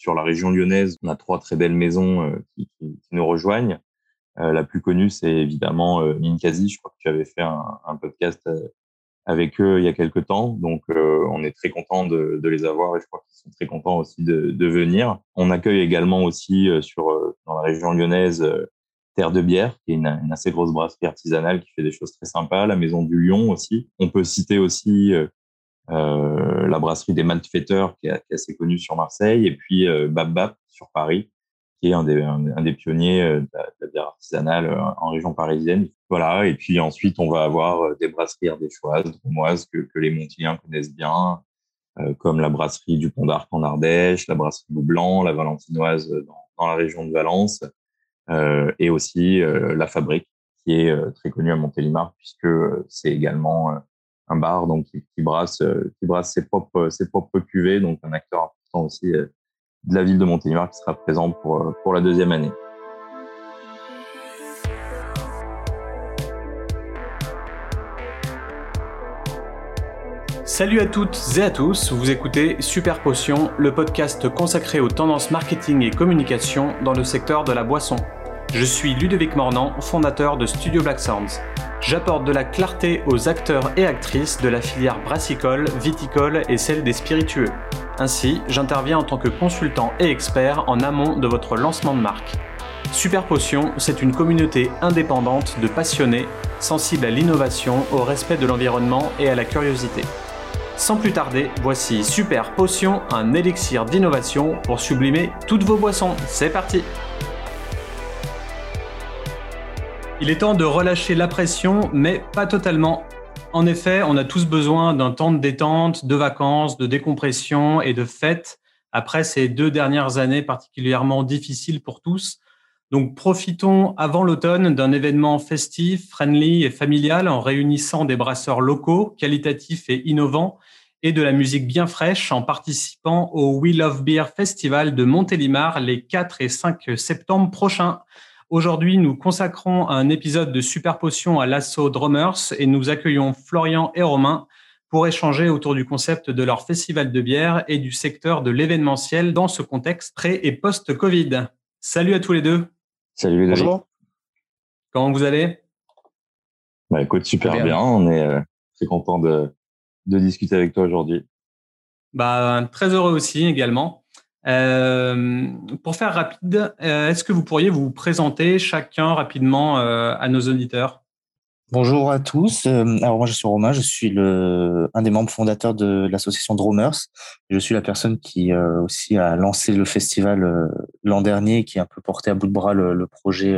sur la région lyonnaise, on a trois très belles maisons qui, qui, nous rejoignent. la plus connue, c'est évidemment Ninkasi. Je crois que tu avais fait un, podcast avec eux il y a quelques temps. Donc, on est très content de, les avoir et je crois qu'ils sont très contents aussi de, venir. On accueille également aussi sur dans la région lyonnaise Terre de Bière, qui est une, assez grosse brasserie artisanale qui fait des choses très sympas. La Maison du Lion aussi. On peut citer aussi euh, la brasserie des Maltfetteurs, qui, est, assez connue sur Marseille, et puis euh, Bab sur Paris, qui est un des, pionniers euh, de la, bière artisanale euh, en région parisienne. Voilà. Et puis ensuite, on va avoir des brasseries ardéchoises, dromoises, que, que les Montiliens connaissent bien, comme la brasserie du Pont d'Arc en Ardèche, la brasserie Blanc, la Valentinoise dans, la région de Valence. Et aussi la Fabrique, qui est très connue à Montélimar, puisque c'est également un bar donc qui, brasse qui brasse ses propres ses propres cuvées donc un acteur important aussi de la ville de Montélimar qui sera présent pour pour la deuxième année. Salut à toutes et à tous, vous écoutez Super Potion, le podcast consacré aux tendances marketing et communication dans le secteur de la boisson. Je suis Ludovic Mornan, fondateur de Studio Black Sounds. J'apporte de la clarté aux acteurs et actrices de la filière brassicole, viticole et celle des spiritueux. Ainsi, j'interviens en tant que consultant et expert en amont de votre lancement de marque. Super Potion, c'est une communauté indépendante de passionnés, sensibles à l'innovation, au respect de l'environnement et à la curiosité. Sans plus tarder, voici Super Potion, un élixir d'innovation pour sublimer toutes vos boissons. C'est parti Il est temps de relâcher la pression, mais pas totalement. En effet, on a tous besoin d'un temps de détente, de vacances, de décompression et de fêtes après ces deux dernières années particulièrement difficiles pour tous. Donc profitons avant l'automne d'un événement festif, friendly et familial en réunissant des brasseurs locaux, qualitatifs et innovants et de la musique bien fraîche en participant au We Love Beer Festival de Montélimar les 4 et 5 septembre prochains. Aujourd'hui, nous consacrons un épisode de Super Potion à l'assaut Drummers et nous accueillons Florian et Romain pour échanger autour du concept de leur festival de bière et du secteur de l'événementiel dans ce contexte pré- et post-Covid. Salut à tous les deux. Salut les Bonjour. Comment vous allez? Bah, Écoute, super bien. On est euh, très content de, de discuter avec toi aujourd'hui. Bah, très heureux aussi également. Euh, pour faire rapide, euh, est-ce que vous pourriez vous présenter chacun rapidement euh, à nos auditeurs? Bonjour à tous. Alors moi je suis Romain, je suis un des membres fondateurs de l'association Dromers. Je suis la personne qui aussi a lancé le festival l'an dernier, qui a un peu porté à bout de bras le, projet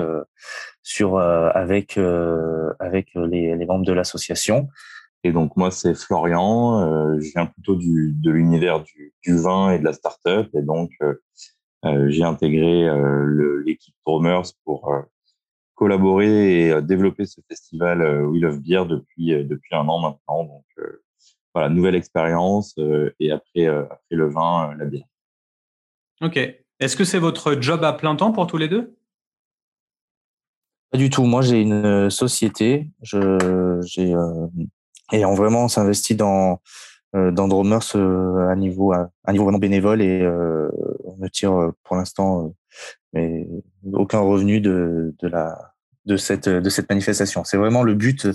avec avec les membres de l'association. Et donc moi c'est Florian, euh, je viens plutôt du, de l'univers du, du, vin et de la start-up et donc euh, euh j'ai intégré euh, l'équipe Drummers pour collaborer et développer ce festival We Love Beer depuis depuis un an maintenant. Donc voilà, nouvelle expérience et après après le vin, la bière. Ok. Est-ce que c'est votre job à plein temps pour tous les deux? Pas du tout. Moi, j'ai une société. Je j'ai et on vraiment s'investit dans euh, dans Drummers euh, à niveau à, niveau vraiment bénévole et euh, on ne tire pour l'instant mais aucun revenu de de la de cette de cette manifestation. C'est vraiment le but.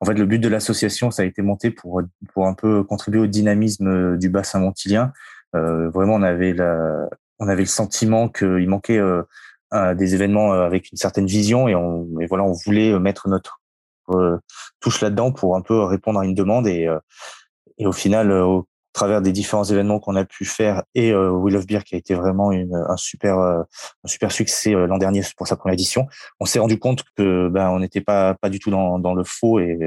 En fait, le but de l'association, ça a été monté pour pour un peu contribuer au dynamisme du bassin montilien. Euh, vraiment, on avait la, on avait le sentiment qu'il manquait euh, des événements avec une certaine vision et on et voilà, on voulait mettre notre touche là-dedans pour un peu répondre à une demande et, euh, et au final, euh, au travers des différents événements qu'on a pu faire et euh, We Love Beer qui a été vraiment une, un super un super succès l'an dernier pour sa première édition, on s'est rendu compte que ben on n'était pas pas du tout dans, dans le faux et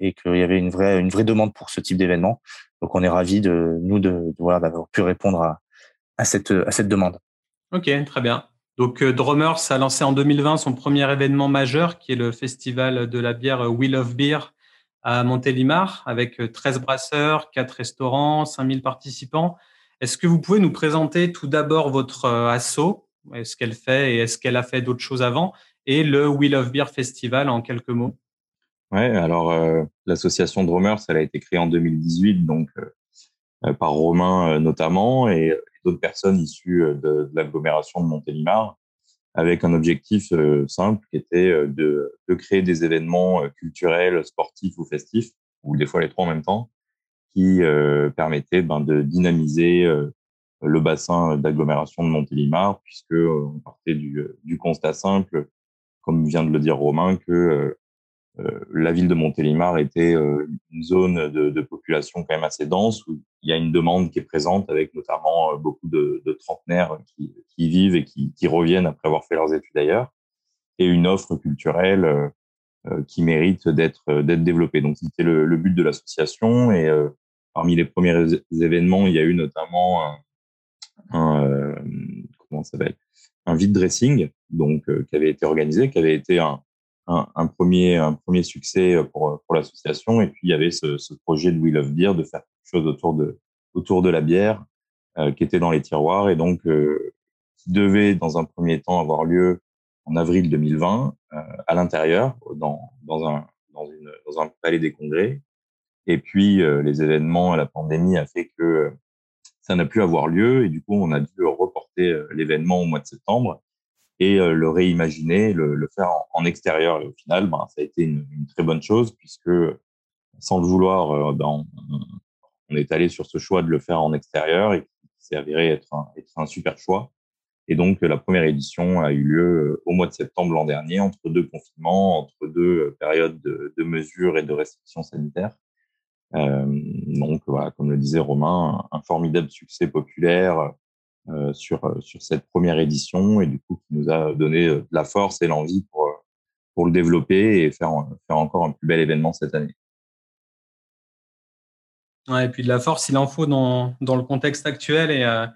et qu'il y avait une vraie une vraie demande pour ce type d'événement. Donc on est ravi de nous de, de voilà d'avoir pu répondre à à cette à cette demande. Ok, très bien. Donc, euh, Drummers a lancé en 2020 son premier événement majeur, qui est le festival de la bière Wheel of Beer à Montélimar, avec 13 euh, brasseurs, 4 restaurants, 5000 participants. Est-ce que vous pouvez nous présenter tout d'abord votre euh, asso, ce qu'elle fait et est-ce qu'elle a fait d'autres choses avant, et le Wheel of Beer Festival en quelques mots. Ouais, alors l'association Drummers, elle a été créée en 2018, donc par Romain notamment, et d'autres personnes issues de, de l'agglomération de Montélimar avec un objectif simple qui était de, de, créer des événements culturels, sportifs ou festifs, ou des fois les trois en même temps, qui permettaient ben, de dynamiser le bassin d'agglomération de Montélimar, puisque on partait du, du, constat simple, comme vient de le dire Romain, que euh, la ville de Montélimar était euh, une zone de, population quand même assez dense où il y a une demande qui est présente avec notamment euh, beaucoup de, de trentenaires qui, qui, vivent et qui, reviennent après avoir fait leurs études ailleurs et une offre culturelle qui mérite d'être développée. Donc c'était le, but de l'association et parmi les premiers événements, il y a eu notamment un, un comment s'appelle? Un vide dressing donc qui avait été organisé, qui avait été un, un, premier, un premier succès pour, pour l'association. Et puis, il y avait ce, projet de We Love Beer de faire quelque chose autour de, autour de la bière euh, qui était dans les tiroirs et donc euh, qui devait, dans un premier temps, avoir lieu en avril 2020 euh, à l'intérieur, dans, dans, un, dans, dans un palais des congrès. Et puis, euh, les événements, la pandémie a fait que ça n'a pu avoir lieu et du coup, on a dû reporter l'événement au mois de septembre et euh, le réimaginer, le, faire en, extérieur. Et au final, ben, ça a été une, très bonne chose puisque, sans le vouloir, euh, ben, on, est allé sur ce choix de le faire en extérieur et qui s'est avéré être un, super choix. Et donc, la première édition a eu lieu euh, au mois de septembre l'an dernier, entre deux confinements, entre deux périodes de, mesures et de restrictions sanitaires. Donc, voilà, comme le disait Romain, un, formidable succès populaire sur, euh, sur cette première édition et du coup qui nous a donné euh, de la force et l'envie pour, pour le développer et faire, faire encore un plus bel événement cette année. Et puis de la force, il en faut dans, dans le contexte actuel et, euh,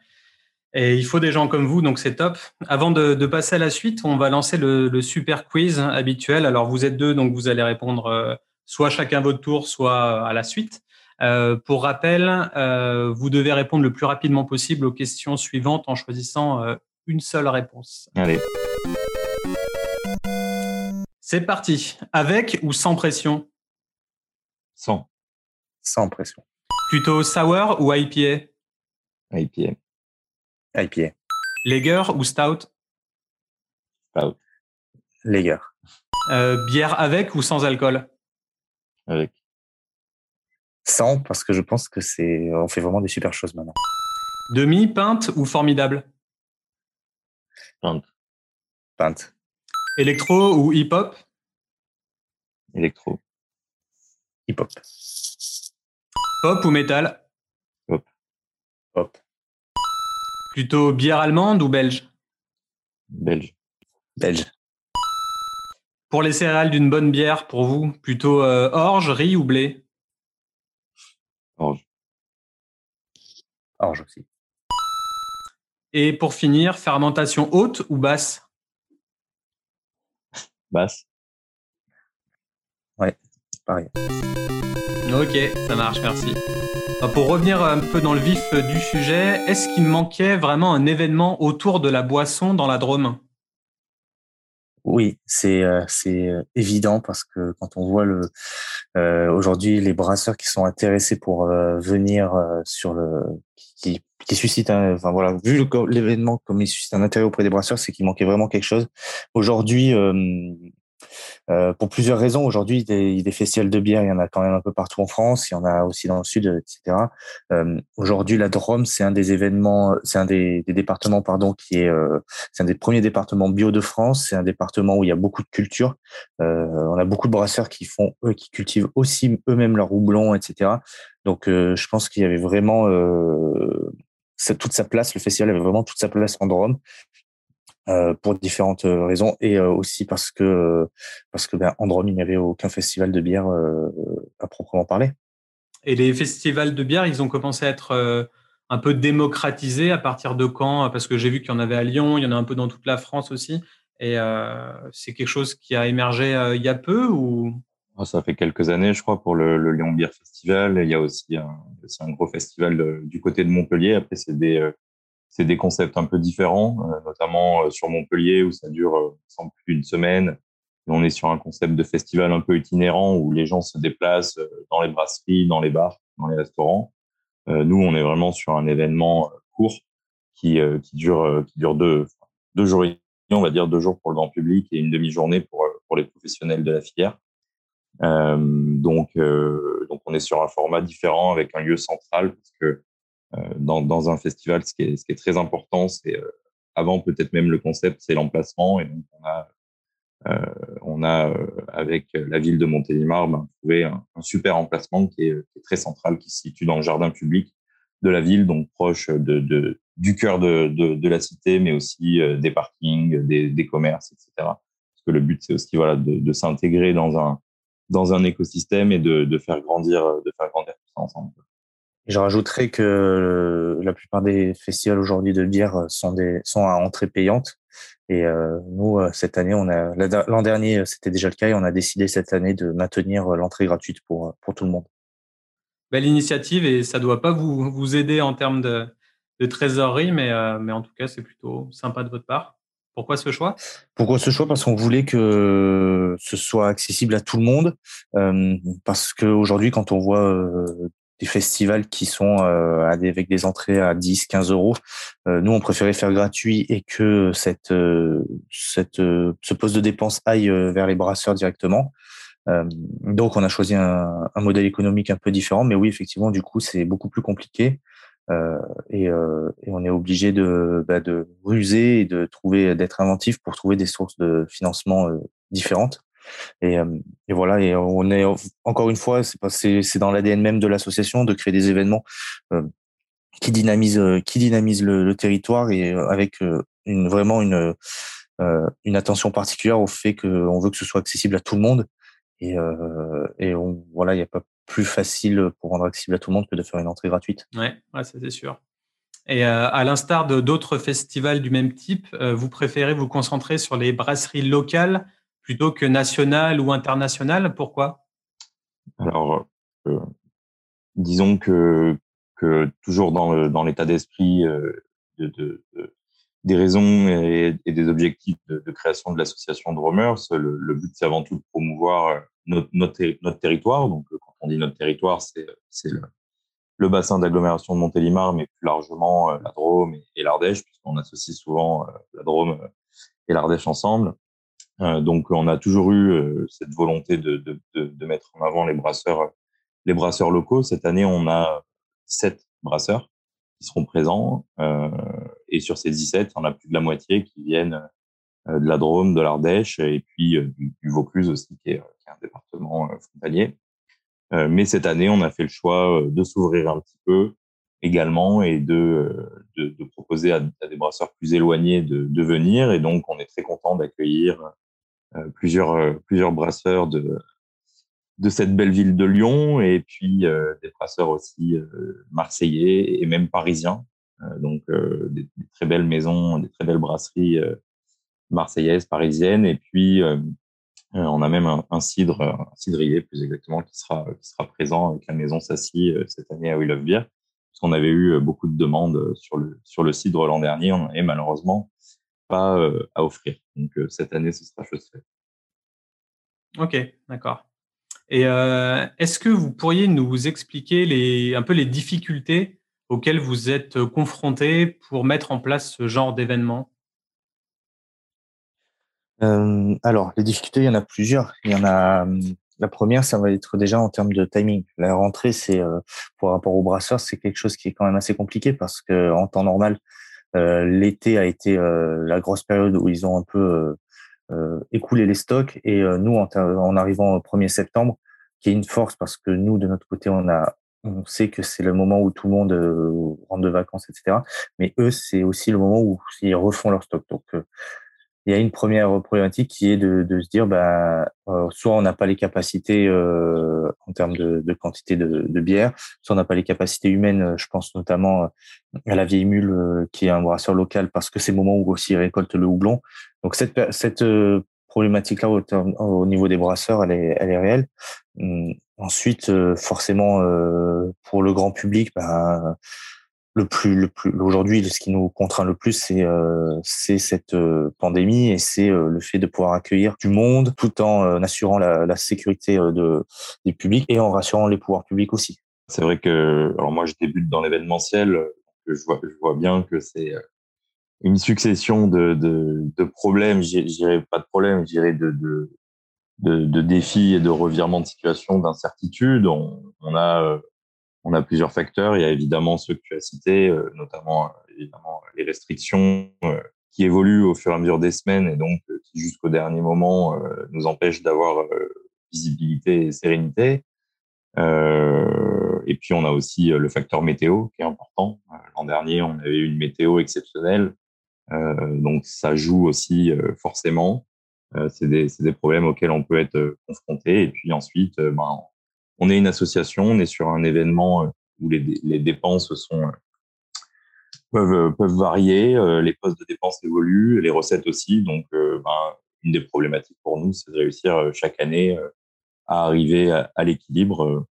et il faut des gens comme vous, donc c'est top. Avant de, passer à la suite, on va lancer le, super quiz habituel. Alors vous êtes deux, donc vous allez répondre euh, soit chacun votre tour, soit à la suite. Euh, pour rappel, euh, vous devez répondre le plus rapidement possible aux questions suivantes en choisissant euh, une seule réponse. Allez. C'est parti. Avec ou sans pression? Sans. Sans pression. Plutôt sour ou IPA? IPA. IPA. Lager ou stout? Stout. Lager. Euh, bière avec ou sans alcool? Avec sans parce que je pense que c'est on fait vraiment des super choses maintenant. Demi, peinte ou formidable? Peinte. Peinte. Électro ou hip-hop? Électro. Hip-hop. Pop ou métal? Pop. Pop. Plutôt bière allemande ou belge? Belge. Belge. Pour les céréales d'une bonne bière, pour vous, plutôt euh, orge, riz ou blé? Orge. Orge aussi. Et pour finir, fermentation haute ou basse? Basse. Ouais, pareil. Ok, ça marche, merci. Pour revenir un peu dans le vif du sujet, est-ce qu'il manquait vraiment un événement autour de la boisson dans la Drôme? Oui, c'est euh, c'est euh, évident parce que quand on voit le euh, aujourd'hui les brasseurs qui sont intéressés pour euh, venir euh, sur le qui qui suscite un enfin voilà vu l'événement comme il suscite un intérêt auprès des brasseurs, c'est qu'il manquait vraiment quelque chose. Aujourd'hui euh, pour plusieurs raisons. Aujourd'hui, des, des, festivals de bière, il y en a quand même un peu partout en France. Il y en a aussi dans le sud, etc. Euh, Aujourd'hui, la Drôme, c'est un des événements, c'est un des, départements, pardon, qui est, euh, c'est un des premiers départements bio de France. C'est un département où il y a beaucoup de culture. On a beaucoup de brasseurs qui font, qui cultivent aussi eux-mêmes leur houblon, etc. Donc, je pense qu'il y avait vraiment toute sa place. Le festival avait vraiment toute sa place en Drôme. Euh, pour différentes euh, raisons et euh, aussi parce que parce que ben, Androm, il n'y avait aucun festival de bière à proprement parler. Et les festivals de bière, ils ont commencé à être un peu démocratisés à partir de quand? Parce que j'ai vu qu'il y en avait à Lyon, il y en a un peu dans toute la France aussi. Et euh, c'est quelque chose qui a émergé euh, il y a peu ou? Ah, Ça fait quelques années, je crois, pour le, le Lyon Beer Festival. Il y a aussi un, un gros festival de, du côté de Montpellier. Après, c'est des, c'est des concepts un peu différents, euh, notamment euh, sur Montpellier où ça dure euh, sans plus d'une semaine. On est sur un concept de festival un peu itinérant où les gens se déplacent dans les brasseries, dans les bars, dans les restaurants. nous, on est vraiment sur un événement court qui, dure, qui dure deux, deux jours on va dire deux jours pour le grand public et une demi-journée pour, pour les professionnels de la filière. Donc, donc, on est sur un format différent avec un lieu central parce que dans, dans, un festival, ce qui est, très important, c'est avant peut-être même le concept, c'est l'emplacement. Et donc, on a, euh, on a avec la ville de Montélimar ben, trouvé un, super emplacement qui est, très central, qui se situe dans le jardin public de la ville, donc proche du cœur de, la cité, mais aussi des parkings, des, commerces, etc. Parce que le but, c'est aussi voilà, de, s'intégrer dans un, écosystème et de, faire grandir, de faire grandir tout ça ensemble. Je rajouterais que la plupart des festivals aujourd'hui de bière sont des sont à entrée payante. Et euh, nous, euh, cette année, on a l'an dernier, c'était déjà le cas, et on a décidé cette année de maintenir l'entrée gratuite pour pour tout le monde. Belle initiative et ça doit pas vous vous aider en termes de, de trésorerie, mais euh, mais en tout cas, c'est plutôt sympa de votre part. Pourquoi ce choix? Pourquoi ce choix? Parce qu'on voulait que ce soit accessible à tout le monde. Euh, parce qu'aujourd'hui, quand on voit euh, des festivals qui sont euh, avec des entrées à 10, 15 euros, nous, on préférait faire gratuit et que cette, cette, ce poste de dépense aille vers les brasseurs directement. donc, on a choisi un, un, modèle économique un peu différent. Mais oui, effectivement, du coup, c'est beaucoup plus compliqué. Euh, et, euh, et, on est obligé de, bah, de ruser et de trouver, d'être inventif pour trouver des sources de financement euh, différentes. Et, et, voilà, et on est encore une fois, c'est dans l'ADN même de l'association de créer des événements qui dynamisent, qui dynamisent le, territoire et avec vraiment une attention particulière au fait qu'on veut que ce soit accessible à tout le monde. Et, voilà, il n'y a pas plus facile pour rendre accessible à tout le monde que de faire une entrée gratuite. Oui, ouais, ça c'est sûr. Et euh, à l'instar d'autres festivals du même type, euh, vous préférez vous concentrer sur les brasseries locales plutôt que nationales ou internationales Pourquoi? Alors, euh, disons que, toujours dans, l'état d'esprit de, de, des raisons et, des objectifs de, création de l'association de Romers, le, but c'est avant tout de promouvoir notre, notre, territoire. Donc, quand on dit notre territoire, c'est le, bassin d'agglomération de Montélimar, mais plus largement euh, la Drôme et, l'Ardèche, puisqu'on associe souvent euh, la Drôme euh, et l'Ardèche ensemble. Donc, on a toujours eu cette volonté de, de, de, mettre en avant les brasseurs, les locaux. Cette année, on a 17 brasseurs qui seront présents. et sur ces 17, on a plus de la moitié qui viennent de la Drôme, de l'Ardèche et puis du, Vaucluse aussi, qui est, un département frontalier. Euh, mais cette année, on a fait le choix euh, de s'ouvrir un petit peu également et de, euh, de, proposer à, à, des brasseurs plus éloignés de, de, venir. Et donc, on est très content d'accueillir plusieurs, plusieurs brasseurs de, de cette belle ville de Lyon et puis des brasseurs aussi marseillais et même parisiens. donc, des, très belles maisons, des très belles brasseries marseillaises, parisiennes. Et puis, euh, on a même un, cidre, un cidrier plus exactement, qui sera, qui sera présent avec la maison Sassy euh, cette année à We Love Beer. Parce qu'on avait eu euh, beaucoup de demandes sur le, sur le cidre l'an dernier. N'avait malheureusement pas à offrir. Donc cette année, ce sera chose faite. Ok, d'accord. Et est-ce que vous pourriez nous expliquer les, un peu les difficultés auxquelles vous êtes confrontés pour mettre en place ce genre d'événement? Euh, alors, les difficultés, il y en a plusieurs. Il y en a. Hum, la première, ça va être déjà en termes de timing. La rentrée, c'est euh, pour rapport aux brasseurs, c'est quelque chose qui est quand même assez compliqué parce que en temps normal, euh, l'été a été euh, la grosse période où ils ont un peu euh, écoulé les stocks et nous, en, arrivant au 1er septembre, qui est une force parce que nous, de notre côté, on a on sait que c'est le moment où tout le monde rentre de vacances, etc. Mais eux, c'est aussi le moment où ils refont leur stock. Donc, il y a une première problématique qui est de, de se dire, bah, euh, soit on n'a pas les capacités euh, en termes de, de quantité de, de, bière, soit on n'a pas les capacités humaines. Je pense notamment à la vieille mule, euh, qui est un brasseur local, parce que c'est le moment où aussi il récolte le houblon. Donc cette, cette euh, problématique-là au, au, niveau des brasseurs, elle est, elle est réelle. Hum, ensuite, forcément, pour le grand public, bah, le plus, le plus aujourd'hui, ce qui nous contraint le plus, c'est euh, cette euh, pandémie et c'est euh, le fait de pouvoir accueillir du monde tout en assurant la, sécurité de, des publics et en rassurant les pouvoirs publics aussi. C'est vrai que alors moi je débute dans l'événementiel, je vois, bien que c'est une succession de, de, de problèmes, je dirais pas de problèmes, je dirais de, de, défis et de revirements de situation, d'incertitude. On, on, a, on a plusieurs facteurs. Il y a évidemment ceux que tu as cités, notamment évidemment les restrictions qui évoluent au fur et à mesure des semaines et donc qui jusqu'au dernier moment nous empêchent d'avoir visibilité et sérénité. Euh, et puis on a aussi le facteur météo qui est important. L'an dernier, on avait une météo exceptionnelle euh, donc ça joue aussi euh, forcément. Euh, c'est des, des, problèmes auxquels on peut être confronté. Et puis ensuite, ben, on est une association, on est sur un événement où les, dépenses sont peuvent, peuvent varier, les postes de dépenses évoluent, les recettes aussi. Donc, ben, une des problématiques pour nous, c'est de réussir chaque année à arriver à, l'équilibre.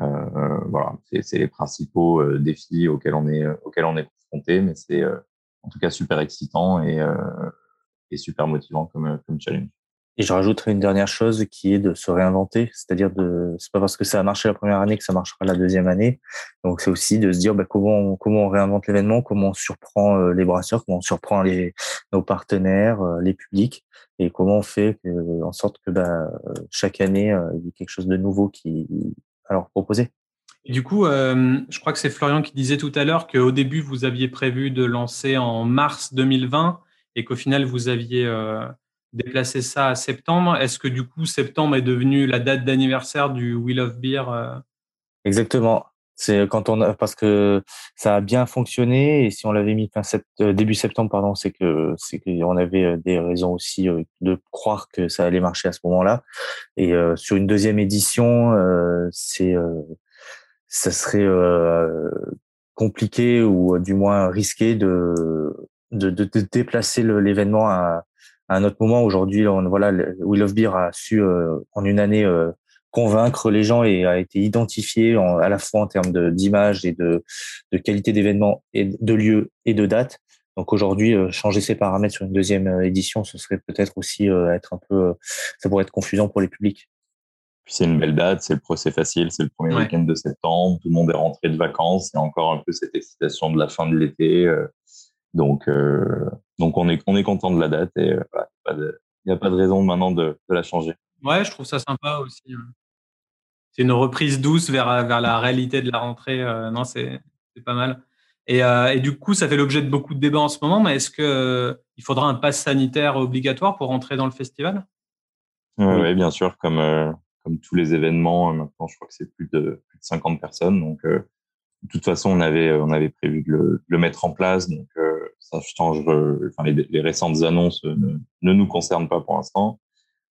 Euh, voilà, c'est les principaux défis auxquels on est auxquels confronté, mais c'est en tout cas super excitant et, euh, super motivant comme challenge. Et je rajouterai une dernière chose qui est de se réinventer, c'est-à-dire de c'est pas parce que ça a marché la première année que ça marchera la deuxième année. Donc c'est aussi de se dire bah, comment on, comment on réinvente l'événement, comment on surprend euh, les brasseurs, comment on surprend les nos partenaires, euh, les publics, et comment on fait en sorte que bah, chaque année il y ait quelque chose de nouveau qui à leur proposer du coup, euh, je crois que c'est Florian qui disait tout à l'heure qu'au début, vous aviez prévu de lancer en mars 2020 et qu'au final, vous aviez euh, déplacé ça à septembre. Est-ce que du coup, septembre est devenu la date d'anniversaire du Wheel of Beer euh? Exactement. C'est quand on a, parce que ça a bien fonctionné et si on l'avait mis fin début septembre, pardon, c'est que c'est qu'on avait des raisons aussi de croire que ça allait marcher à ce moment-là. Et sur une deuxième édition, c'est ça serait euh, compliqué ou du moins risqué de, de, de, déplacer l'événement à, à, un autre moment. Aujourd'hui, voilà, We Love Beer a su euh, en une année euh, convaincre les gens et a été identifié en, à la fois en termes d'image et de, de qualité d'événement et de lieu et de date. Donc aujourd'hui, changer ces paramètres sur une deuxième édition, ce serait peut-être aussi être un peu, ça pourrait être confusant pour les publics. Puis c'est une belle date, c'est le procès facile, c'est le premier week-end de septembre, tout le monde est rentré de vacances, il y a encore un peu cette excitation de la fin de l'été. Euh, donc, euh, donc on est, on est content de la date et euh, il n'y a, pas de raison maintenant de, de, la changer. Ouais, je trouve ça sympa aussi. C'est une reprise douce vers, vers la réalité de la rentrée. non, c'est pas mal. Et, et, du coup, ça fait l'objet de beaucoup de débats en ce moment, mais est-ce qu'il faudra un pass sanitaire obligatoire pour rentrer dans le festival? Oui, bien sûr, comme, comme tous les événements, euh, maintenant, je crois que c'est plus de, plus de 50 personnes. Donc, euh, de toute façon, on avait, on avait prévu de le, le mettre en place. Donc, euh, ça change. enfin, les, les, récentes annonces ne, ne, nous concernent pas pour l'instant.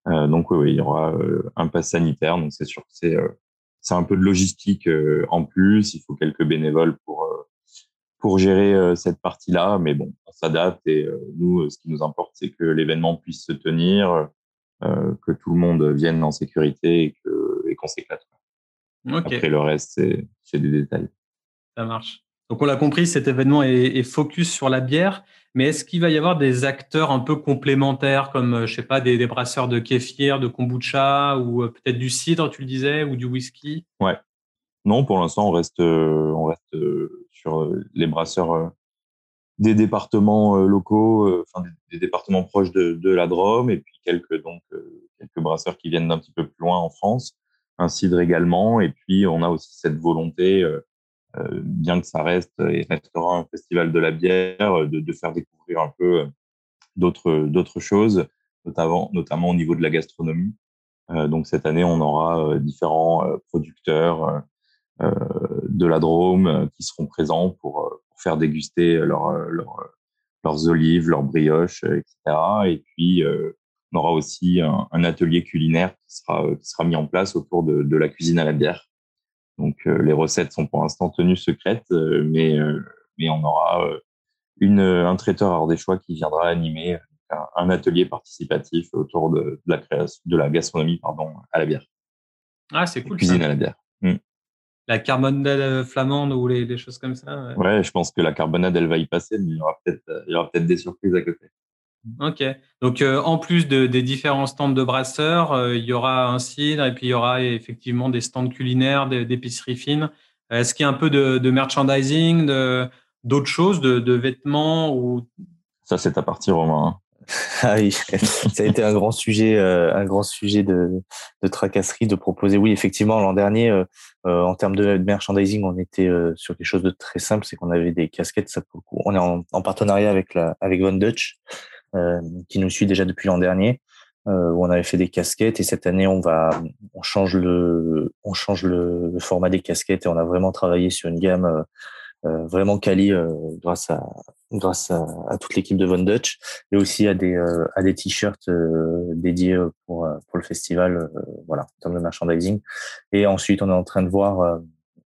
donc, oui, il y aura un pass sanitaire. Donc, c'est sûr que c'est c'est un peu de logistique en plus. Il faut quelques bénévoles pour pour gérer cette partie-là, mais bon, on s'adapte et nous, ce qui nous importe, c'est que l'événement puisse se tenir, euh, que tout le monde vienne en sécurité et qu'on et s'éclate. Après, le reste, c'est des détails. Ça marche. Donc, on l'a compris, cet événement est, focus sur la bière. Mais est-ce qu'il va y avoir des acteurs un peu complémentaires, comme, euh, je sais pas, des, brasseurs de kéfir, de kombucha, ou euh, peut-être du cidre, tu le disais, ou du whisky? Ouais. Non, pour l'instant, on reste, on reste sur les brasseurs des départements euh, locaux, euh, enfin des, départements proches de, la Drôme, et puis quelques donc euh, quelques brasseurs qui viennent d'un petit peu plus loin en France, un cidre également, et puis on a aussi cette volonté, bien que ça reste et restera un festival de la bière, de, de faire découvrir un peu d'autres d'autres choses, notamment notamment au niveau de la gastronomie. donc cette année, on aura différents producteurs de la Drôme qui seront présents pour faire déguster leur, leur, leurs olives, leurs brioches, etc. Et puis, euh, on aura aussi un, atelier culinaire qui sera, qui sera mis en place autour de la cuisine à la bière. Donc, euh, les recettes sont pour l'instant tenues secrètes, euh, mais, mais on aura une, un traiteur ardéchois qui viendra animer un, atelier participatif autour de, la création, de la gastronomie pardon, à la bière. Ah, c'est cool. Cuisine à la bière. Mm la carbonade flamande ou les, choses comme ça. Ouais. je pense que la carbonade, elle va y passer, mais il y aura peut-être, peut des surprises à côté. Ok. Donc, euh, en plus de, des différents stands de brasseurs, euh, il y aura un cidre et puis il y aura effectivement des stands culinaires, d'épicerie fine. Est-ce qu'il y a un peu de, merchandising, de, d'autres choses, de, vêtements ou? Ça, c'est à partir Romain. Hein. Ah oui, ça a été un grand sujet, euh, un grand sujet de, de, tracasserie, de proposer. Oui, effectivement, l'an dernier, euh, euh, en termes de, merchandising, on était sur quelque chose de très simple, c'est qu'on avait des casquettes. Ça, on est en, en, partenariat avec la, avec Von Dutch, qui nous suit déjà depuis l'an dernier, où on avait fait des casquettes. Et cette année, on va, on change le, on change le, le format des casquettes et on a vraiment travaillé sur une gamme euh, vraiment quali euh, grâce à grâce à, à toute l'équipe de Von Dutch et aussi à des euh, à des t-shirts dédiés pour pour le festival voilà en termes de merchandising et ensuite on est en train de voir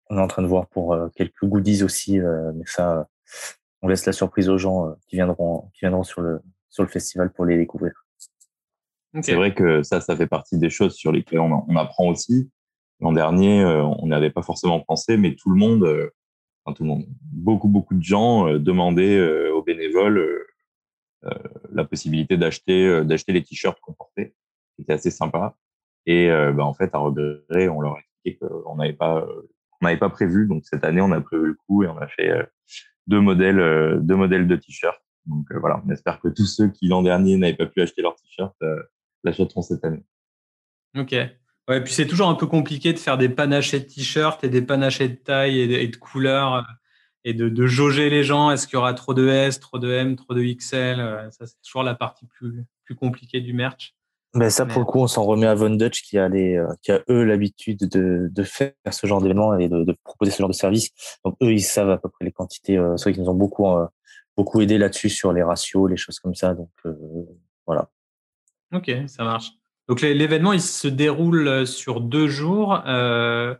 on est en train de voir pour quelques goodies aussi mais ça on laisse la surprise aux gens qui viendront qui viendront sur le sur le festival pour les découvrir. C'est vrai que ça, ça fait partie des choses sur lesquelles on, on apprend aussi. L'an dernier, on n'avait pas forcément pensé, mais tout le monde, tout le monde, beaucoup, beaucoup de gens euh, demandaient euh, aux bénévoles euh, la possibilité d'acheter d'acheter les t-shirts qu'on portait. C'était assez sympa. Et bah, en fait, à regret, on leur a expliqué qu'on n'avait pas on n'avait pas prévu. Donc cette année, on a prévu le coup et on a fait deux modèles deux modèles de t-shirts. Donc voilà, on espère que tous ceux qui l'an dernier n'avaient pas pu acheter leur t-shirt l'achèteront cette année. Ok. Ouais, puis c'est toujours un peu compliqué de faire des panachés de t-shirts et des panachés de taille et de, couleurs euh, et de, de, jauger les gens. Est-ce qu'il y aura trop de S, trop de M, trop de XL euh, Ça, c'est toujours la partie plus, plus compliquée du merch. Ben ça, pour le coup, on s'en remet à Von Dutch qui a, les, euh, qui a eux l'habitude de, de faire ce genre d'événements et de, de, proposer ce genre de service. Donc eux, ils savent à peu près les quantités. c'est vrai qu'ils nous ont beaucoup, beaucoup aidé là-dessus sur les ratios, les choses comme ça. Donc voilà. Ok, ça marche. Donc l'événement, il se déroule euh, sur deux jours. Euh,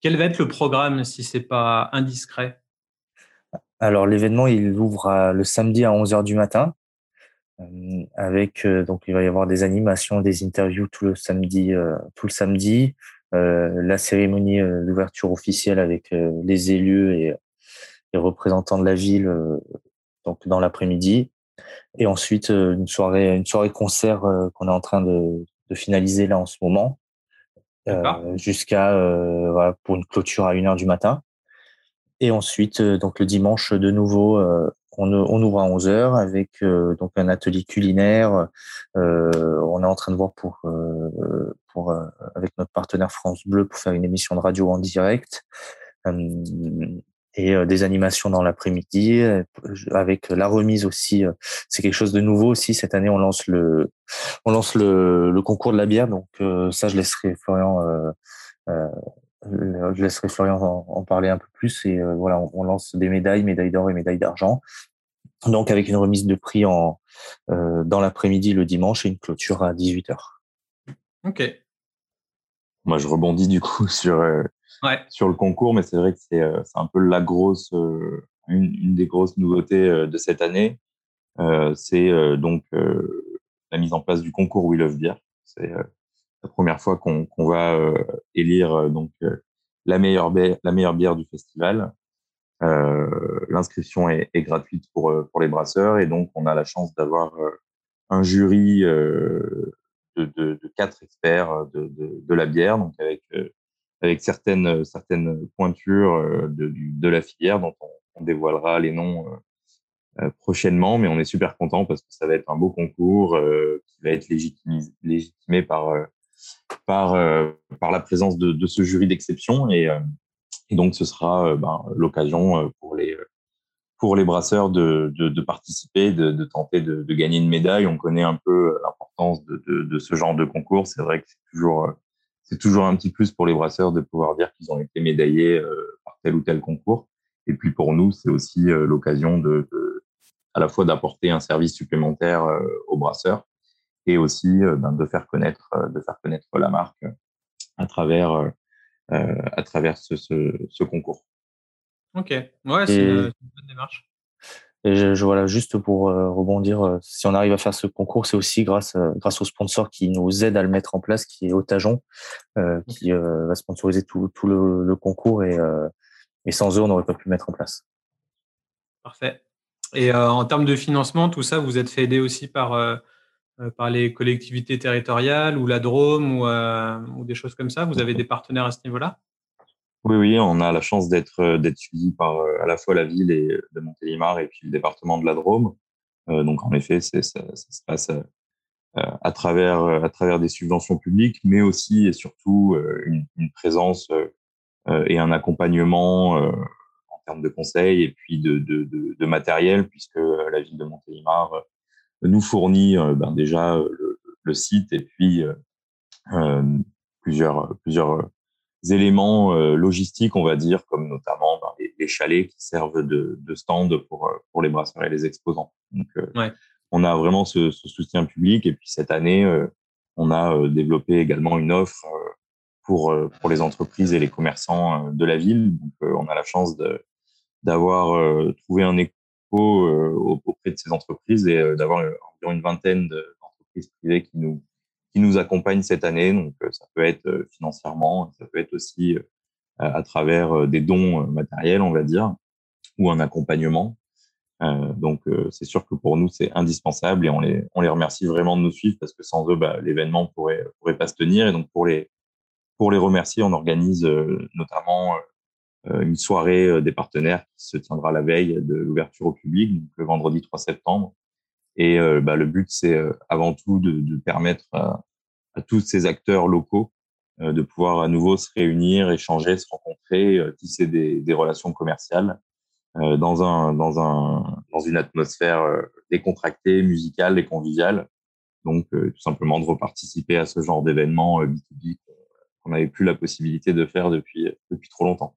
quel va être le programme si c'est pas indiscret? Alors l'événement, il ouvre le samedi à 11h du matin. Euh, avec donc il va y avoir des animations, des interviews tout le samedi, tout le samedi, la cérémonie d'ouverture officielle avec les élus et les représentants de la ville donc dans l'après-midi et ensuite une soirée une soirée concert qu'on est en train de, de finaliser là en ce moment, euh, jusqu'à euh, voilà, pour une clôture à 1h du matin. Et ensuite, euh, donc le dimanche de nouveau, on, on, ouvre à 11h avec donc un atelier culinaire. on est en train de voir pour, pour avec notre partenaire France Bleu pour faire une émission de radio en direct et des animations dans l'après-midi avec la remise aussi. C'est quelque chose de nouveau aussi cette année. On lance le on lance le, le concours de la bière. Donc ça, je laisserai Florian euh, je laisserai Florian en, parler un peu plus. Et voilà, on, lance des médailles, médailles d'or et médailles d'argent. Donc avec une remise de prix en dans l'après-midi le dimanche et une clôture à 18 h Ok. Moi, je rebondis du coup sur sur le concours, mais c'est vrai que c'est euh, un peu la grosse, euh, une, des grosses nouveautés euh, de cette année. c'est donc la mise en place du concours We Love Beer. C'est la première fois qu'on va élire donc la meilleure bière, du festival. L'inscription est, gratuite pour les brasseurs et donc on a la chance d'avoir un jury de, quatre experts de, de, de, la bière, donc avec avec certaines, euh, certaines pointures euh, de, de la filière dont on, dévoilera les noms euh, prochainement, mais on est super content parce que ça va être un beau concours qui va être légitimé, par, par, par la présence de, de ce jury d'exception et, donc ce sera ben, l'occasion pour les, pour les brasseurs de, de, de participer, de, tenter de, gagner une médaille. On connaît un peu l'importance de, ce genre de concours. C'est vrai que c'est toujours c'est toujours un petit plus pour les brasseurs de pouvoir dire qu'ils ont été médaillés euh, par tel ou tel concours. Et puis pour nous, c'est aussi euh, l'occasion de, à la fois d'apporter un service supplémentaire euh, aux brasseurs et aussi ben, de faire connaître, de faire connaître la marque à travers, à travers ce, ce, ce concours. Ok, ouais, c'est une bonne démarche. Et je, voilà, juste pour euh, rebondir, euh, si on arrive à faire ce concours, c'est aussi grâce euh, grâce au sponsor qui nous aide à le mettre en place, qui est Otajon, qui va sponsoriser tout, tout le, le concours et, et sans eux, on n'aurait pas pu le mettre en place. Parfait. Et en termes de financement, tout ça, vous êtes fait aider aussi par par les collectivités territoriales ou la Drôme ou, ou des choses comme ça? Vous avez des partenaires à ce niveau-là? Oui, oui, on a la chance d'être d'être suivi par à la fois la ville et de Montélimar et puis le département de la Drôme. donc en effet, ça, se passe à travers à travers des subventions publiques, mais aussi et surtout une, présence et un accompagnement en termes de conseils et puis de, de, de, de matériel, puisque la ville de Montélimar nous fournit ben déjà le, le, site et puis plusieurs plusieurs éléments euh, logistiques, on va dire, comme notamment ben, les, chalets qui servent de, de stand pour, euh, pour les brasseurs et les exposants. Donc, euh, on a vraiment ce, ce, soutien public. Et puis cette année, on a développé également une offre pour, pour les entreprises et les commerçants de la ville. Donc, on a la chance d'avoir trouvé un écho auprès de ces entreprises et d'avoir environ une vingtaine d'entreprises privées qui nous qui nous accompagnent cette année. Donc, euh, ça peut être euh, financièrement, ça peut être aussi euh, à travers des dons matériels, on va dire, ou un accompagnement. Donc, c'est sûr que pour nous, c'est indispensable et on les, on les remercie vraiment de nous suivre parce que sans eux, bah, l'événement pourrait, pourrait pas se tenir. Et donc, pour les, pour les remercier, on organise notamment une soirée des partenaires qui se tiendra la veille de l'ouverture au public, donc le vendredi 3 septembre, et euh, bah, le but, c'est euh, avant tout de, permettre à, tous ces acteurs locaux euh, de pouvoir à nouveau se réunir, échanger, se rencontrer, tisser des, relations commerciales dans, un, dans, un, dans une atmosphère décontractée, musicale et conviviale. Donc, tout simplement de reparticiper à ce genre d'événement B2B qu'on n'avait plus la possibilité de faire depuis, depuis trop longtemps.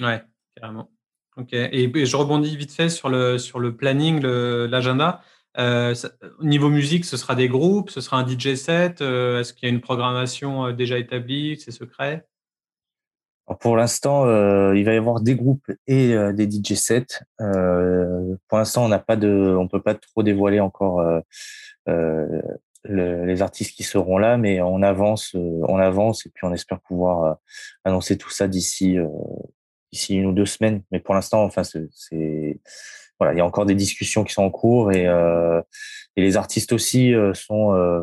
Ouais, carrément. Ok. Et, je rebondis vite fait sur le, sur le planning, l'agenda. Euh, au niveau musique, ce sera des groupes, ce sera un DJ set. Euh, est-ce qu'il y a une programmation euh, déjà établie C'est secret? Pour l'instant, il va y avoir des groupes et des DJ sets. pour l'instant, on n'a peut pas trop dévoiler encore les artistes qui seront là, mais on avance, on avance et puis on espère pouvoir annoncer tout ça d'ici d'ici une ou deux semaines. Mais pour l'instant, enfin, c'est voilà, il y a encore des discussions qui sont en cours et, euh, et les artistes aussi euh, sont euh,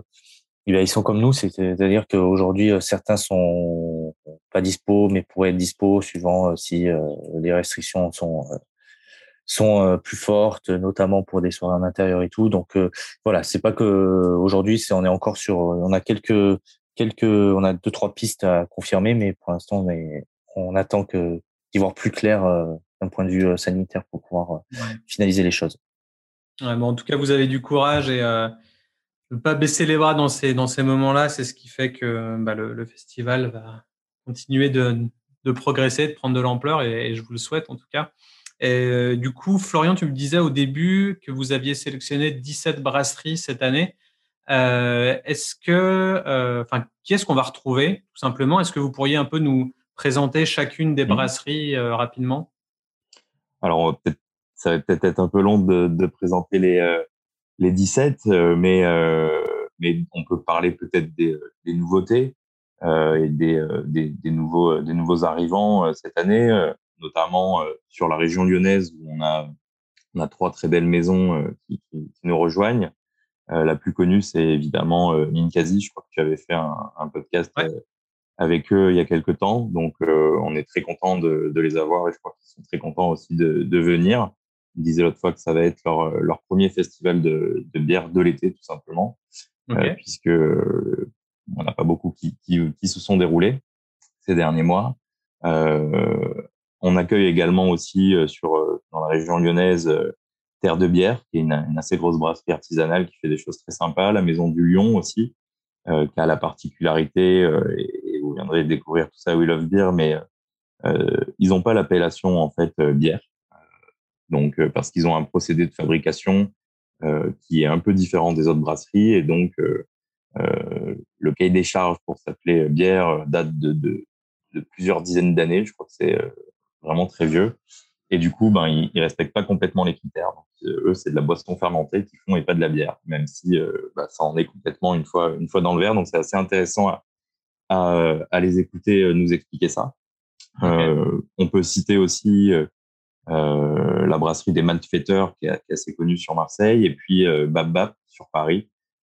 ils sont comme nous, c'est-à-dire qu'aujourd'hui certains sont pas dispo, mais pourraient être dispo suivant si les restrictions sont sont plus fortes, notamment pour des soirées en intérieur et tout. Donc voilà, c'est pas que aujourd'hui, c'est on est encore sur, on a quelques quelques, on a deux trois pistes à confirmer, mais pour l'instant, on, on attend que d'y voir plus clair d'un point de vue euh, sanitaire pour pouvoir euh, finaliser les choses. en tout cas, vous avez du courage et euh, ne pas baisser les bras dans ces, dans ces moments-là, c'est ce qui fait que bah, le, festival va continuer de, de, progresser, de prendre de l'ampleur et, je vous le souhaite en tout cas. Et du coup, Florian, tu me disais au début que vous aviez sélectionné 17 brasseries cette année. est-ce que, enfin, qui est-ce qu'on va retrouver tout simplement? Est-ce que vous pourriez un peu nous présenter chacune des mmh. brasseries rapidement? Alors, peut-être, ça va peut-être être un peu long de, de présenter les, euh, les 17, euh, mais, euh, mais on peut parler peut-être des, des nouveautés et des, des, des, nouveaux, des nouveaux arrivants cette année, notamment sur la région lyonnaise où on a, on a trois très belles maisons qui, qui, nous rejoignent. la plus connue, c'est évidemment Ninkasi. Je crois que tu avais fait un, un podcast avec eux il y a quelques temps. Donc, euh, on est très content de, de, les avoir et je crois qu'ils sont très contents aussi de, de venir. Ils disaient l'autre fois que ça va être leur, leur premier festival de, de bière de l'été, tout simplement, euh, puisque euh, on n'a pas beaucoup qui, qui, qui, se sont déroulés ces derniers mois. Euh, on accueille également aussi sur dans la région lyonnaise Terre de bière, qui est une, une, assez grosse brasserie artisanale qui fait des choses très sympas. La Maison du Lion aussi, euh, qui a la particularité, et, vous viendrez découvrir tout ça We Love Beer, mais euh, ils n'ont pas l'appellation en fait euh, bière. Donc euh, parce qu'ils ont un procédé de fabrication qui est un peu différent des autres brasseries et donc le cahier des charges pour s'appeler bière date de, plusieurs dizaines d'années. Je crois que c'est vraiment très vieux. Et du coup, ben, ils, ils respectent pas complètement les critères. Eux, c'est de la boisson fermentée qu'ils font et pas de la bière, même si euh, bah, ça en est complètement une fois, une fois dans le verre. Donc, c'est assez intéressant à, à, à, les écouter euh, nous expliquer ça. Euh, on peut citer aussi euh, la brasserie des Maltfetteurs, qui est, qui est, assez connue sur Marseille, et puis Bab Bab sur Paris,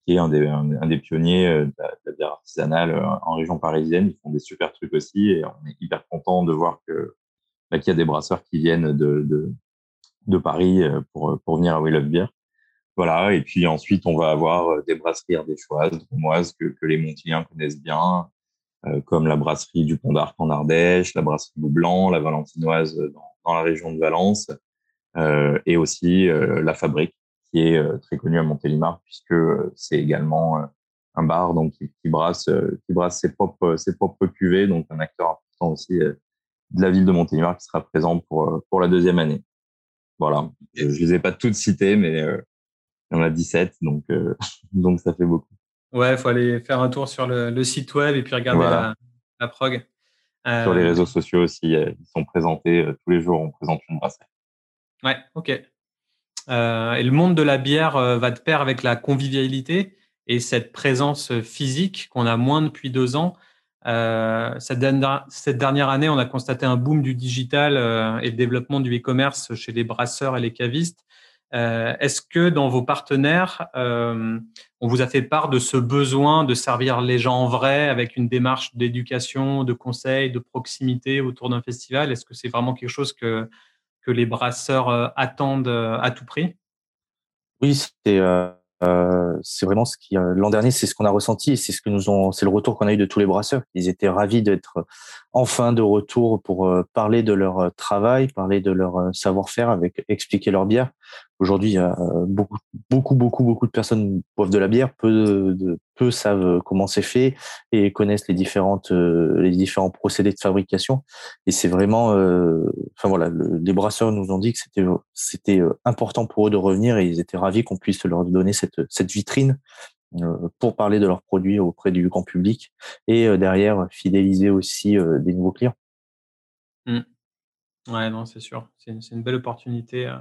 qui est un des, un, des pionniers de la, bière artisanale en région parisienne. Ils font des super trucs aussi et on est hyper content de voir que bah, qu'il y a des brasseurs qui viennent de, de, de Paris pour, pour venir à We Love Beer. Voilà, et puis ensuite, on va avoir des brasseries ardéchoises, dromoises que, que les Montiliens connaissent bien, comme la brasserie du Pont d'Arc en Ardèche, la brasserie du Blanc, la Valentinoise dans, dans la région de Valence, euh, et aussi euh, la Fabrique, qui est très connue à Montélimar, puisque c'est également un bar donc qui, qui brasse qui brasse ses propres ses propres cuvées, donc un acteur important aussi de la ville de Montélimar qui sera présent pour pour la deuxième année. Voilà, je, ne les ai pas toutes citées, mais il y en a 17, donc donc ça fait beaucoup. Ouais, il faut aller faire un tour sur le, site web et puis regarder la, prog. Sur les euh, réseaux sociaux aussi, euh, ils sont présentés euh, tous les jours, on présente une brasserie. Ouais, ok. et le monde de la bière va de pair avec la convivialité et cette présence physique qu'on a moins depuis deux ans. cette, dernière, cette, dernière, année, on a constaté un boom du digital et le développement du e-commerce chez les brasseurs et les cavistes. Euh, est-ce que dans vos partenaires, euh, on vous a fait part de ce besoin de servir les gens en vrai avec une démarche d'éducation, de conseil, de proximité autour d'un festival? Est-ce que c'est vraiment quelque chose que, que les brasseurs euh, attendent à tout prix? Oui, c'est vraiment ce qui l'an dernier, c'est ce qu'on a ressenti c'est ce que nous ont, c'est le retour qu'on a eu de tous les brasseurs. Ils étaient ravis d'être enfin de retour pour parler de leur travail, parler de leur savoir-faire, avec expliquer leur bière. Aujourd'hui, a beaucoup, beaucoup, beaucoup, beaucoup de personnes boivent de la bière, peu, savent comment c'est fait et connaissent les différentes, les différents procédés de fabrication. Et c'est vraiment, enfin voilà, les brasseurs nous ont dit que c'était, c'était important pour eux de revenir et ils étaient ravis qu'on puisse leur donner cette cette, vitrine euh, pour parler de leurs produits auprès du grand public et euh, derrière fidéliser aussi euh, des nouveaux clients. Mmh. Ouais, non, c'est sûr. C'est une, belle opportunité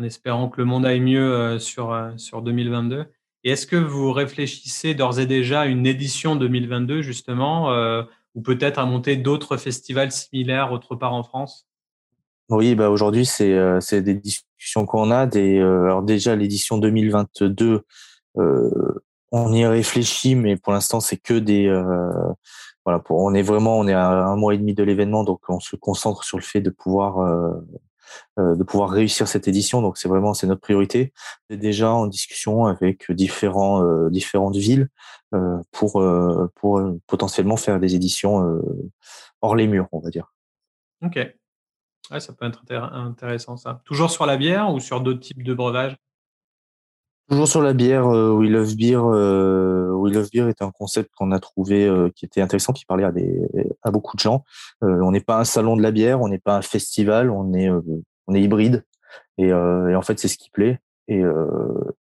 en espérant que le monde aille mieux sur, sur 2022. Et est-ce que vous réfléchissez d'ores et déjà à une édition 2022, justement, ou peut-être à monter d'autres festivals similaires autre part en France? Oui, bah aujourd'hui c'est euh, des discussions qu'on a. Euh, déjà l'édition 2022, euh, on y réfléchit, mais pour l'instant c'est que des voilà. On est vraiment on est à un mois et demi de l'événement, donc on se concentre sur le fait de pouvoir de pouvoir réussir cette édition. Donc c'est vraiment c'est notre priorité. On est déjà en discussion avec différents différentes villes pour pour potentiellement faire des éditions hors les murs, on va dire. Ok. Ça peut être intéressant ça. Toujours sur la bière ou sur d'autres types de breuvages? Toujours sur la bière, euh, We Love Beer. Euh, We Love Beer est un concept qu'on a trouvé euh, qui était intéressant, qui parlait à, des, à beaucoup de gens. On n'est pas un salon de la bière, on n'est pas un festival, on est, on est hybride. Et, et en fait, c'est ce qui plaît. Et,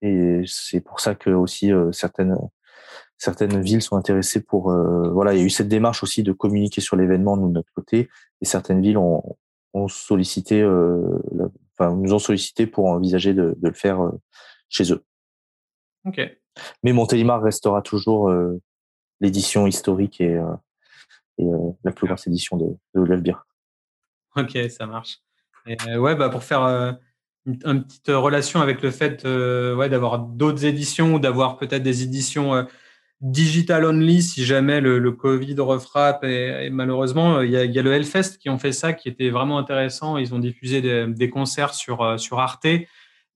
et c'est pour ça que aussi certaines certaines villes sont intéressées pour voilà il y a eu cette démarche aussi de communiquer sur l'événement de notre côté et certaines villes ont, ont sollicité, enfin, nous ont sollicité pour envisager de, de le faire chez eux. Ok. Mais Montélimar restera toujours euh, l'édition historique et, et la plus grosse édition de, de l'Albir. Ok, ça marche. Et, ouais, bah pour faire une, petite relation avec le fait ouais, d'avoir d'autres éditions ou d'avoir peut-être des éditions digital only si jamais le, le Covid refrappe. Et, malheureusement, il y, a, il y, a, le Hellfest qui ont fait ça, qui était vraiment intéressant. Ils ont diffusé des, des concerts sur, euh, sur Arte,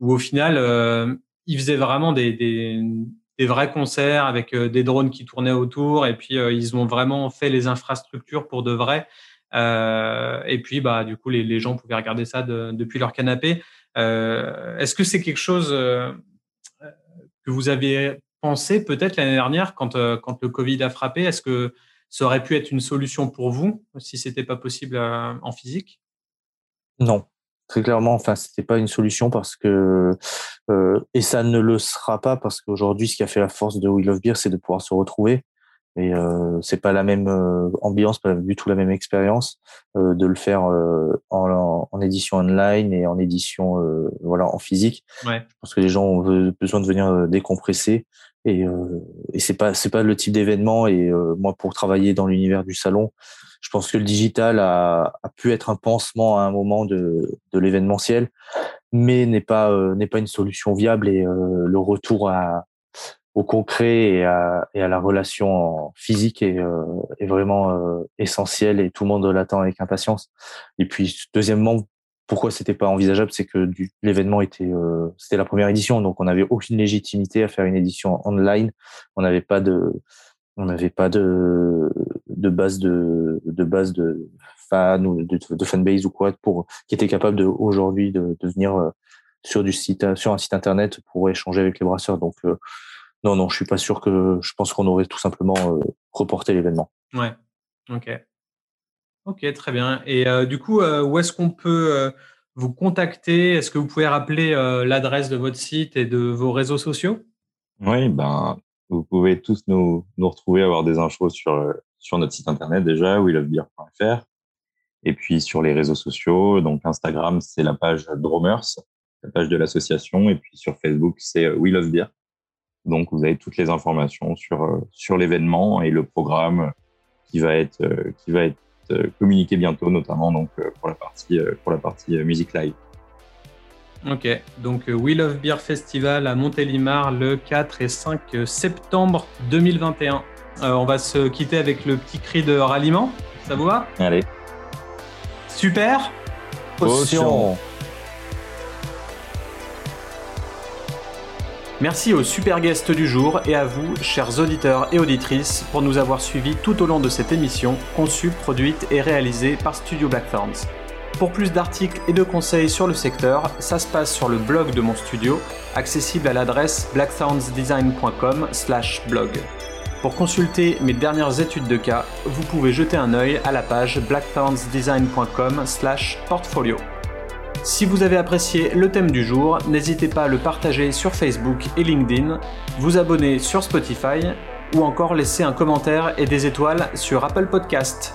où au final, euh, ils faisaient vraiment des, des, vrais concerts avec euh, des drones qui tournaient autour. Et puis, euh, ils ont vraiment fait les infrastructures pour de vrai. Euh, et puis, bah, du coup, les, les gens pouvaient regarder ça de, depuis leur canapé. Est-ce que c'est quelque chose que vous avez pensé peut-être l'année dernière, quand, quand le Covid a frappé, est-ce que ça aurait pu être une solution pour vous si c'était pas possible en physique? Non, très clairement. Enfin, c'était pas une solution parce que euh, et ça ne le sera pas parce qu'aujourd'hui, ce qui a fait la force de We Love Beer, c'est de pouvoir se retrouver. Et euh, c'est pas la même ambiance, pas du tout la même expérience de le faire en, en, édition online et en édition voilà en physique. Ouais. Je pense que les gens ont besoin de venir décompresser et, euh, et c'est pas c'est pas le type d'événement. Et euh, moi, pour travailler dans l'univers du salon, je pense que le digital a, pu être un pansement à un moment de, de l'événementiel, mais n'est pas euh, pas une solution viable. Et le retour au concret et à, la relation physique est, euh, vraiment euh, essentiel et tout le monde l'attend avec impatience. Et puis deuxièmement, pourquoi c'était pas envisageable, c'est que l'événement était euh, c'était la première édition, donc on n'avait aucune légitimité à faire une édition online. On n'avait pas de on n'avait pas de de base de de base de fans ou de, de fanbase ou quoi pour qui était capable de aujourd'hui de, de venir sur du site sur un site internet pour échanger avec les brasseurs. Donc non, non, je suis pas sûr que. Je pense qu'on aurait tout simplement euh, reporté l'événement. Ouais. Ok. Ok, très bien. Et euh, du coup, euh, où est-ce qu'on peut vous contacter? Est-ce que vous pouvez rappeler l'adresse de votre site et de vos réseaux sociaux? Oui, ben, vous pouvez tous nous, nous retrouver, avoir des infos sur, sur notre site internet déjà, welovebeer.fr. Et puis sur les réseaux sociaux, donc Instagram, c'est la page Dromers, la page de l'association. Et puis sur Facebook, c'est We Love Beer. Donc, vous avez toutes les informations sur, euh, sur l'événement et le programme qui va être, euh, qui va être euh, communiqué bientôt, notamment donc, pour la partie, pour la partie musique live. Ok, donc We Love Beer Festival à Montélimar le 4 et 5 septembre 2021. on va se quitter avec le petit cri de ralliement. Ça vous va? Allez. Super. Potion. Merci aux super guests du jour et à vous, chers auditeurs et auditrices, pour nous avoir suivis tout au long de cette émission, conçue, produite et réalisée par Studio Blackthorns. Pour plus d'articles et de conseils sur le secteur, ça se passe sur le blog de mon studio, accessible à l'adresse blackthornsdesign.com/blog. Pour consulter mes dernières études de cas, vous pouvez jeter un œil à la page blackthornsdesign.com/portfolio. Si vous avez apprécié le thème du jour, n'hésitez pas à le partager sur Facebook et LinkedIn, vous abonner sur Spotify ou encore laisser un commentaire et des étoiles sur Apple Podcast.